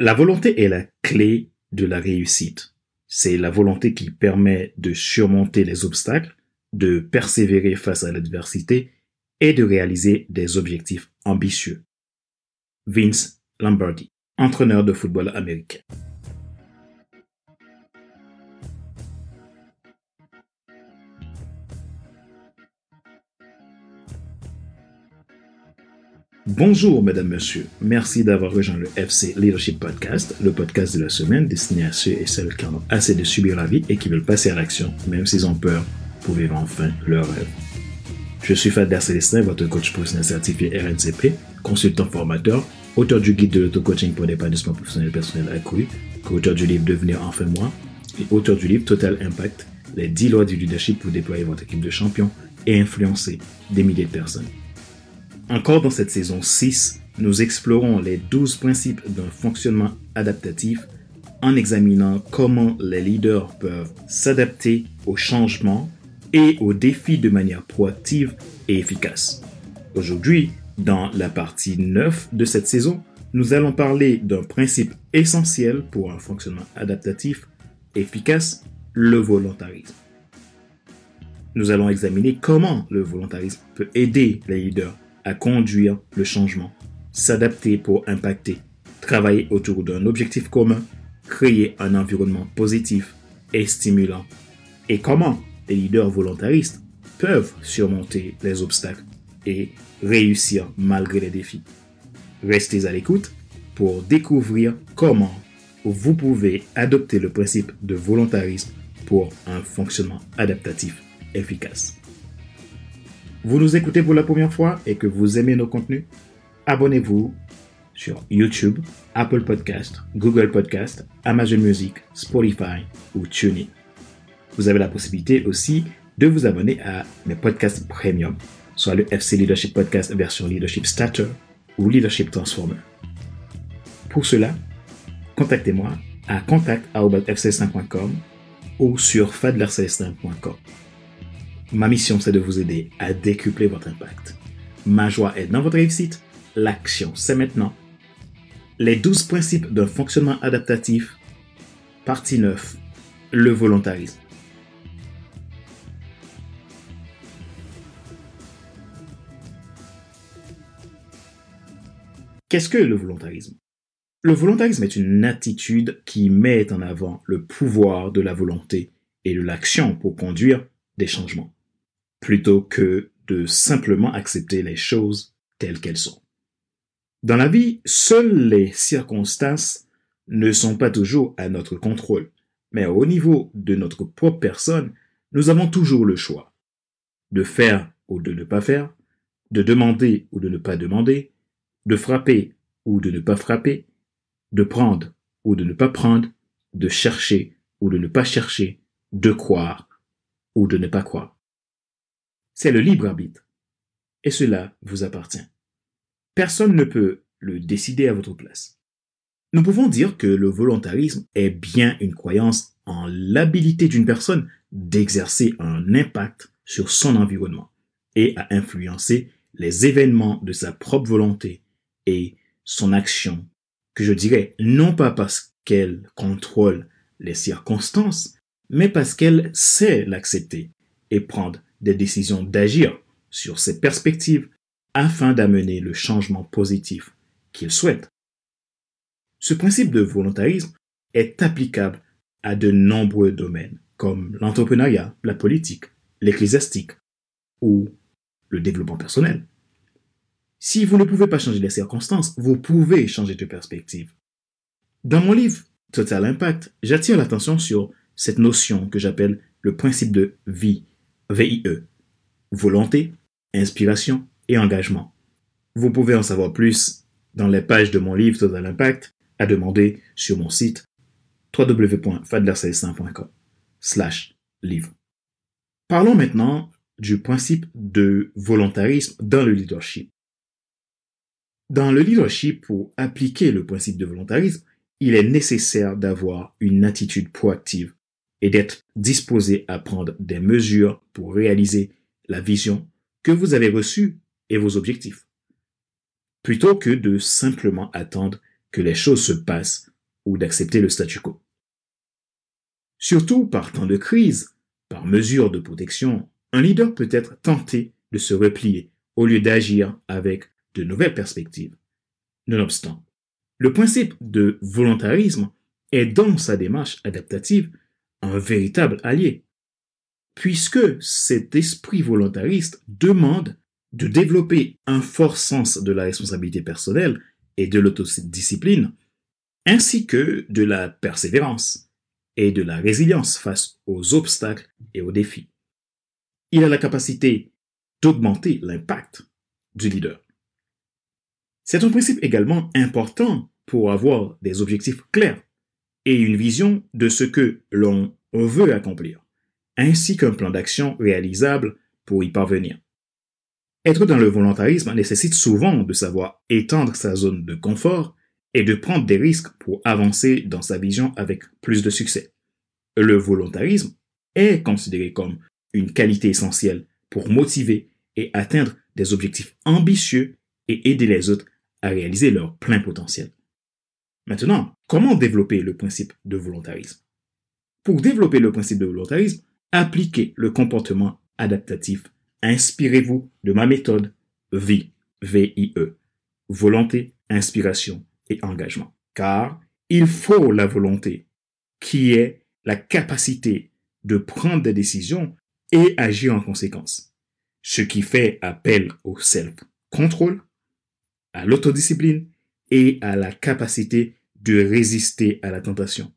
La volonté est la clé de la réussite. C'est la volonté qui permet de surmonter les obstacles, de persévérer face à l'adversité et de réaliser des objectifs ambitieux. Vince Lombardi, entraîneur de football américain. Bonjour, mesdames, messieurs. Merci d'avoir rejoint le FC Leadership Podcast, le podcast de la semaine destiné à ceux et celles qui en ont assez de subir la vie et qui veulent passer à l'action, même s'ils ont peur, pour vivre enfin leur rêve. Je suis Fadler Célestin, votre coach professionnel certifié RNCP, consultant formateur, auteur du guide de l'auto-coaching pour l'épanouissement professionnel personnel accru, co-auteur du livre Devenir enfin moi et auteur du livre Total Impact, les 10 lois du leadership pour déployer votre équipe de champions et influencer des milliers de personnes. Encore dans cette saison 6, nous explorons les 12 principes d'un fonctionnement adaptatif en examinant comment les leaders peuvent s'adapter aux changements et aux défis de manière proactive et efficace. Aujourd'hui, dans la partie 9 de cette saison, nous allons parler d'un principe essentiel pour un fonctionnement adaptatif efficace, le volontarisme. Nous allons examiner comment le volontarisme peut aider les leaders à conduire le changement, s'adapter pour impacter, travailler autour d'un objectif commun, créer un environnement positif et stimulant. Et comment les leaders volontaristes peuvent surmonter les obstacles et réussir malgré les défis? Restez à l'écoute pour découvrir comment vous pouvez adopter le principe de volontarisme pour un fonctionnement adaptatif efficace. Vous nous écoutez pour la première fois et que vous aimez nos contenus, abonnez-vous sur YouTube, Apple Podcast, Google Podcast, Amazon Music, Spotify ou TuneIn. Vous avez la possibilité aussi de vous abonner à mes podcasts premium, soit le FC Leadership Podcast version Leadership Starter ou Leadership Transformer. Pour cela, contactez-moi à contact.fc5.com ou sur fadlercelestin.com. Ma mission, c'est de vous aider à décupler votre impact. Ma joie est dans votre réussite. L'action, c'est maintenant. Les 12 principes d'un fonctionnement adaptatif. Partie 9. Le volontarisme. Qu'est-ce que le volontarisme? Le volontarisme est une attitude qui met en avant le pouvoir de la volonté et de l'action pour conduire des changements plutôt que de simplement accepter les choses telles qu'elles sont. Dans la vie, seules les circonstances ne sont pas toujours à notre contrôle, mais au niveau de notre propre personne, nous avons toujours le choix de faire ou de ne pas faire, de demander ou de ne pas demander, de frapper ou de ne pas frapper, de prendre ou de ne pas prendre, de chercher ou de ne pas chercher, de croire ou de ne pas croire. C'est le libre arbitre. Et cela vous appartient. Personne ne peut le décider à votre place. Nous pouvons dire que le volontarisme est bien une croyance en l'habilité d'une personne d'exercer un impact sur son environnement et à influencer les événements de sa propre volonté et son action, que je dirais non pas parce qu'elle contrôle les circonstances, mais parce qu'elle sait l'accepter et prendre des décisions d'agir sur ces perspectives afin d'amener le changement positif qu'il souhaite. Ce principe de volontarisme est applicable à de nombreux domaines comme l'entrepreneuriat, la politique, l'ecclésiastique ou le développement personnel. Si vous ne pouvez pas changer les circonstances, vous pouvez changer de perspective. Dans mon livre Total Impact, j'attire l'attention sur cette notion que j'appelle le principe de vie VIE. Volonté, inspiration et engagement. Vous pouvez en savoir plus dans les pages de mon livre Total Impact à demander sur mon site www.fadlercelestin.com slash livre. Parlons maintenant du principe de volontarisme dans le leadership. Dans le leadership, pour appliquer le principe de volontarisme, il est nécessaire d'avoir une attitude proactive et d'être disposé à prendre des mesures pour réaliser la vision que vous avez reçue et vos objectifs, plutôt que de simplement attendre que les choses se passent ou d'accepter le statu quo. Surtout par temps de crise, par mesure de protection, un leader peut être tenté de se replier au lieu d'agir avec de nouvelles perspectives. Nonobstant, le principe de volontarisme est dans sa démarche adaptative un véritable allié, puisque cet esprit volontariste demande de développer un fort sens de la responsabilité personnelle et de l'autodiscipline, ainsi que de la persévérance et de la résilience face aux obstacles et aux défis. Il a la capacité d'augmenter l'impact du leader. C'est un principe également important pour avoir des objectifs clairs et une vision de ce que l'on veut accomplir, ainsi qu'un plan d'action réalisable pour y parvenir. Être dans le volontarisme nécessite souvent de savoir étendre sa zone de confort et de prendre des risques pour avancer dans sa vision avec plus de succès. Le volontarisme est considéré comme une qualité essentielle pour motiver et atteindre des objectifs ambitieux et aider les autres à réaliser leur plein potentiel. Maintenant, comment développer le principe de volontarisme? Pour développer le principe de volontarisme, appliquez le comportement adaptatif. Inspirez-vous de ma méthode VIE, V-I-E, volonté, inspiration et engagement. Car il faut la volonté, qui est la capacité de prendre des décisions et agir en conséquence. Ce qui fait appel au self-control, à l'autodiscipline et à la capacité de résister à la tentation.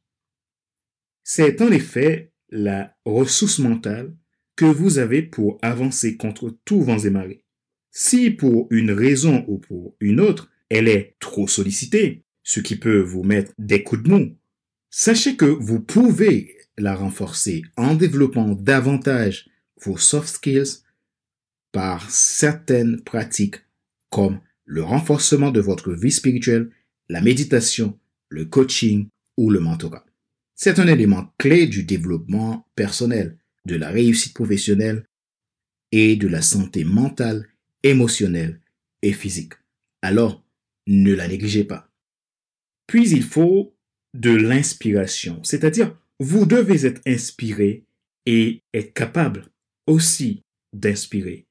C'est en effet la ressource mentale que vous avez pour avancer contre tous vents et marées. Si pour une raison ou pour une autre, elle est trop sollicitée, ce qui peut vous mettre des coups de mou, sachez que vous pouvez la renforcer en développant davantage vos soft skills par certaines pratiques comme le renforcement de votre vie spirituelle, la méditation, le coaching ou le mentorat. C'est un élément clé du développement personnel, de la réussite professionnelle et de la santé mentale, émotionnelle et physique. Alors, ne la négligez pas. Puis il faut de l'inspiration, c'est-à-dire vous devez être inspiré et être capable aussi d'inspirer.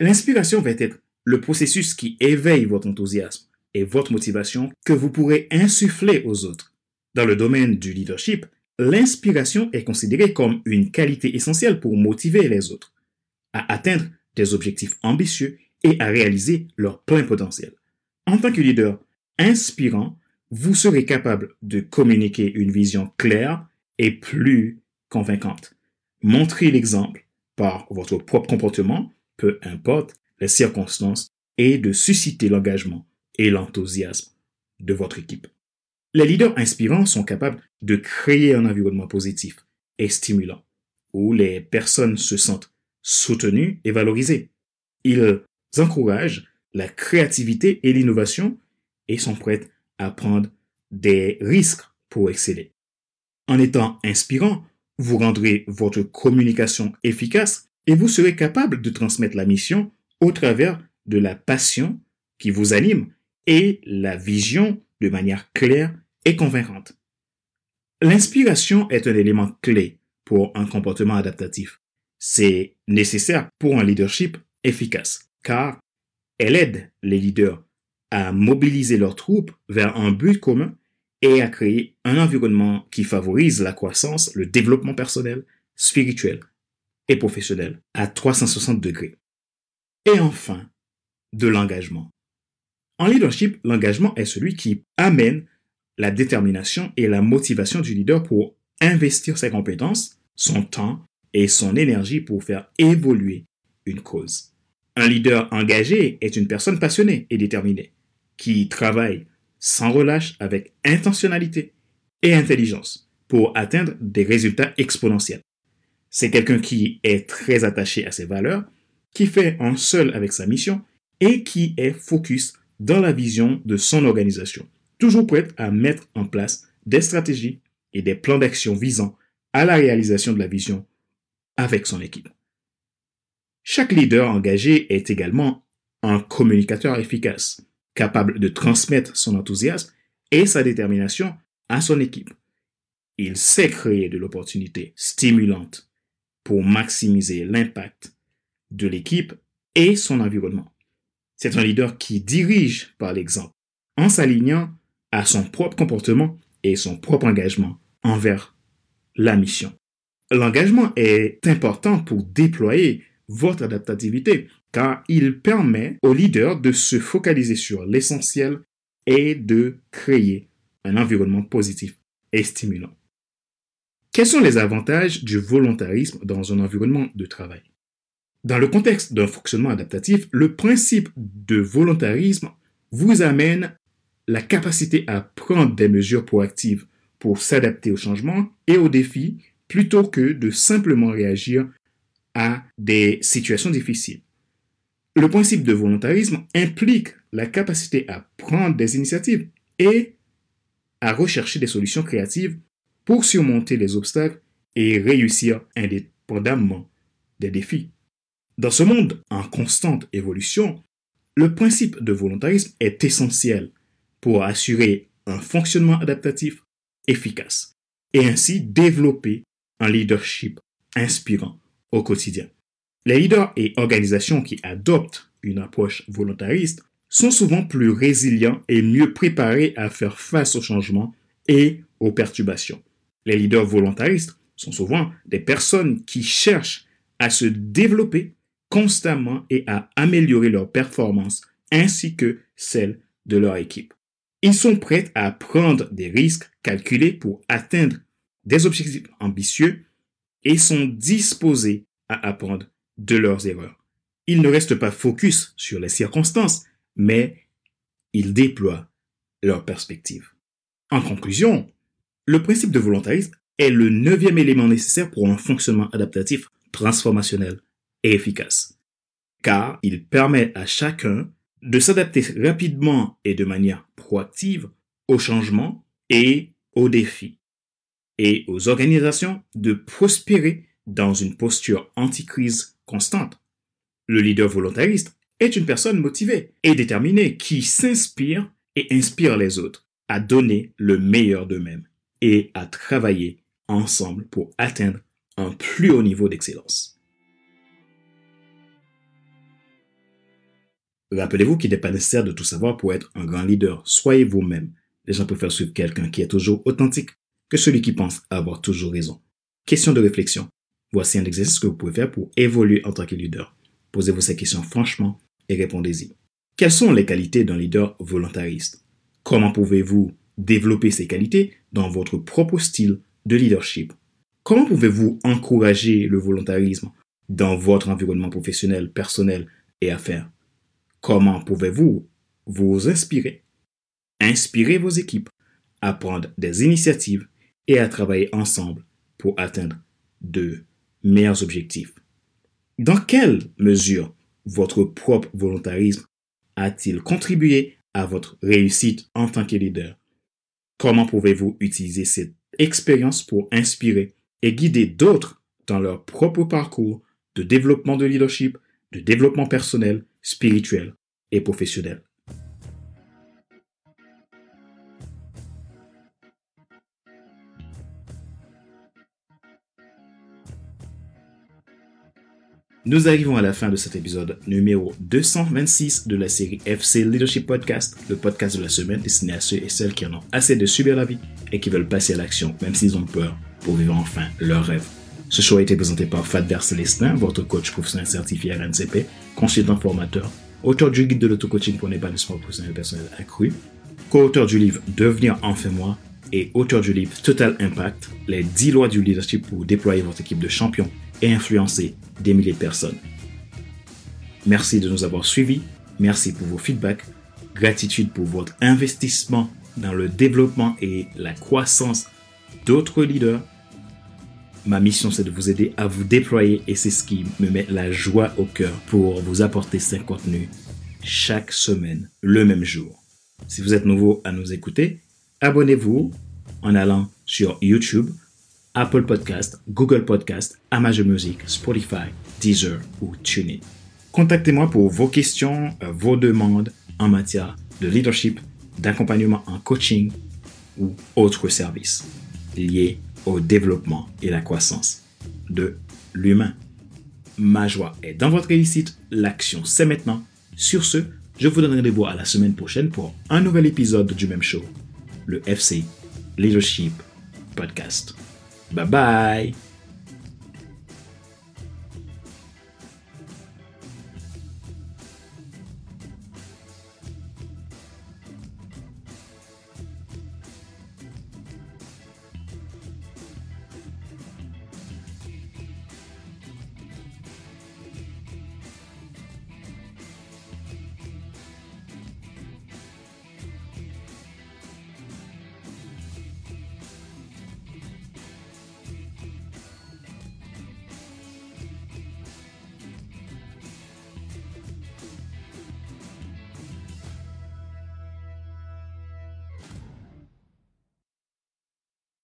L'inspiration va être le processus qui éveille votre enthousiasme et votre motivation que vous pourrez insuffler aux autres. Dans le domaine du leadership, l'inspiration est considérée comme une qualité essentielle pour motiver les autres à atteindre des objectifs ambitieux et à réaliser leur plein potentiel. En tant que leader inspirant, vous serez capable de communiquer une vision claire et plus convaincante. Montrez l'exemple par votre propre comportement, peu importe les circonstances, et de susciter l'engagement et l'enthousiasme de votre équipe. Les leaders inspirants sont capables de créer un environnement positif et stimulant, où les personnes se sentent soutenues et valorisées. Ils encouragent la créativité et l'innovation et sont prêts à prendre des risques pour exceller. En étant inspirant, vous rendrez votre communication efficace et vous serez capable de transmettre la mission au travers de la passion qui vous anime et la vision de manière claire et convaincante. L'inspiration est un élément clé pour un comportement adaptatif. C'est nécessaire pour un leadership efficace car elle aide les leaders à mobiliser leurs troupes vers un but commun et à créer un environnement qui favorise la croissance, le développement personnel, spirituel et professionnel à 360 degrés. Et enfin, de l'engagement. En leadership, l'engagement est celui qui amène la détermination et la motivation du leader pour investir ses compétences, son temps et son énergie pour faire évoluer une cause. Un leader engagé est une personne passionnée et déterminée, qui travaille sans relâche avec intentionnalité et intelligence pour atteindre des résultats exponentiels. C'est quelqu'un qui est très attaché à ses valeurs, qui fait un seul avec sa mission et qui est focus dans la vision de son organisation, toujours prêt à mettre en place des stratégies et des plans d'action visant à la réalisation de la vision avec son équipe. Chaque leader engagé est également un communicateur efficace, capable de transmettre son enthousiasme et sa détermination à son équipe. Il sait créer de l'opportunité stimulante pour maximiser l'impact de l'équipe et son environnement. C'est un leader qui dirige par l'exemple en s'alignant à son propre comportement et son propre engagement envers la mission. L'engagement est important pour déployer votre adaptativité car il permet au leader de se focaliser sur l'essentiel et de créer un environnement positif et stimulant. Quels sont les avantages du volontarisme dans un environnement de travail? Dans le contexte d'un fonctionnement adaptatif, le principe de volontarisme vous amène la capacité à prendre des mesures proactives pour s'adapter au changement et aux défis plutôt que de simplement réagir à des situations difficiles. Le principe de volontarisme implique la capacité à prendre des initiatives et à rechercher des solutions créatives pour surmonter les obstacles et réussir indépendamment des défis. Dans ce monde en constante évolution, le principe de volontarisme est essentiel pour assurer un fonctionnement adaptatif efficace et ainsi développer un leadership inspirant au quotidien. Les leaders et organisations qui adoptent une approche volontariste sont souvent plus résilients et mieux préparés à faire face aux changements et aux perturbations. Les leaders volontaristes sont souvent des personnes qui cherchent à se développer constamment et à améliorer leur performance ainsi que celle de leur équipe. Ils sont prêts à prendre des risques calculés pour atteindre des objectifs ambitieux et sont disposés à apprendre de leurs erreurs. Ils ne restent pas focus sur les circonstances, mais ils déploient leur perspective. En conclusion, le principe de volontarisme est le neuvième élément nécessaire pour un fonctionnement adaptatif transformationnel et efficace, car il permet à chacun de s'adapter rapidement et de manière proactive aux changements et aux défis, et aux organisations de prospérer dans une posture anti-crise constante. Le leader volontariste est une personne motivée et déterminée qui s'inspire et inspire les autres à donner le meilleur d'eux-mêmes et à travailler ensemble pour atteindre un plus haut niveau d'excellence. Rappelez-vous qu'il n'est pas nécessaire de tout savoir pour être un grand leader. Soyez vous-même. Les gens préfèrent suivre quelqu'un qui est toujours authentique que celui qui pense avoir toujours raison. Question de réflexion. Voici un exercice que vous pouvez faire pour évoluer en tant que leader. Posez-vous ces questions franchement et répondez-y. Quelles sont les qualités d'un leader volontariste? Comment pouvez-vous développer ces qualités dans votre propre style de leadership? Comment pouvez-vous encourager le volontarisme dans votre environnement professionnel, personnel et affaires? Comment pouvez-vous vous inspirer? Inspirer vos équipes à prendre des initiatives et à travailler ensemble pour atteindre de meilleurs objectifs. Dans quelle mesure votre propre volontarisme a-t-il contribué à votre réussite en tant que leader? Comment pouvez-vous utiliser cette expérience pour inspirer et guider d'autres dans leur propre parcours de développement de leadership, de développement personnel, spirituel et professionnel Nous arrivons à la fin de cet épisode numéro 226 de la série FC Leadership Podcast, le podcast de la semaine destiné à ceux et celles qui en ont assez de subir la vie et qui veulent passer à l'action, même s'ils ont peur, pour vivre enfin leur rêve. Ce show a été présenté par Fadver Célestin, votre coach professionnel certifié RNCP, consultant formateur, auteur du guide de l'auto-coaching pour l'épanouissement professionnel personnel accru, co-auteur du livre Devenir enfin moi et auteur du livre Total Impact, les 10 lois du leadership pour déployer votre équipe de champions et influencer des milliers de personnes. Merci de nous avoir suivis, merci pour vos feedbacks, gratitude pour votre investissement dans le développement et la croissance d'autres leaders. Ma mission, c'est de vous aider à vous déployer et c'est ce qui me met la joie au cœur pour vous apporter ces contenus chaque semaine, le même jour. Si vous êtes nouveau à nous écouter, abonnez-vous en allant sur YouTube Apple Podcast, Google Podcast, Amazon Music, Spotify, Deezer ou TuneIn. Contactez-moi pour vos questions, euh, vos demandes en matière de leadership d'accompagnement en coaching ou autres services liés au développement et la croissance de l'humain. Ma joie est dans votre réussite. L'action, c'est maintenant. Sur ce, je vous donne rendez-vous à la semaine prochaine pour un nouvel épisode du même show, le FC Leadership Podcast. Bye bye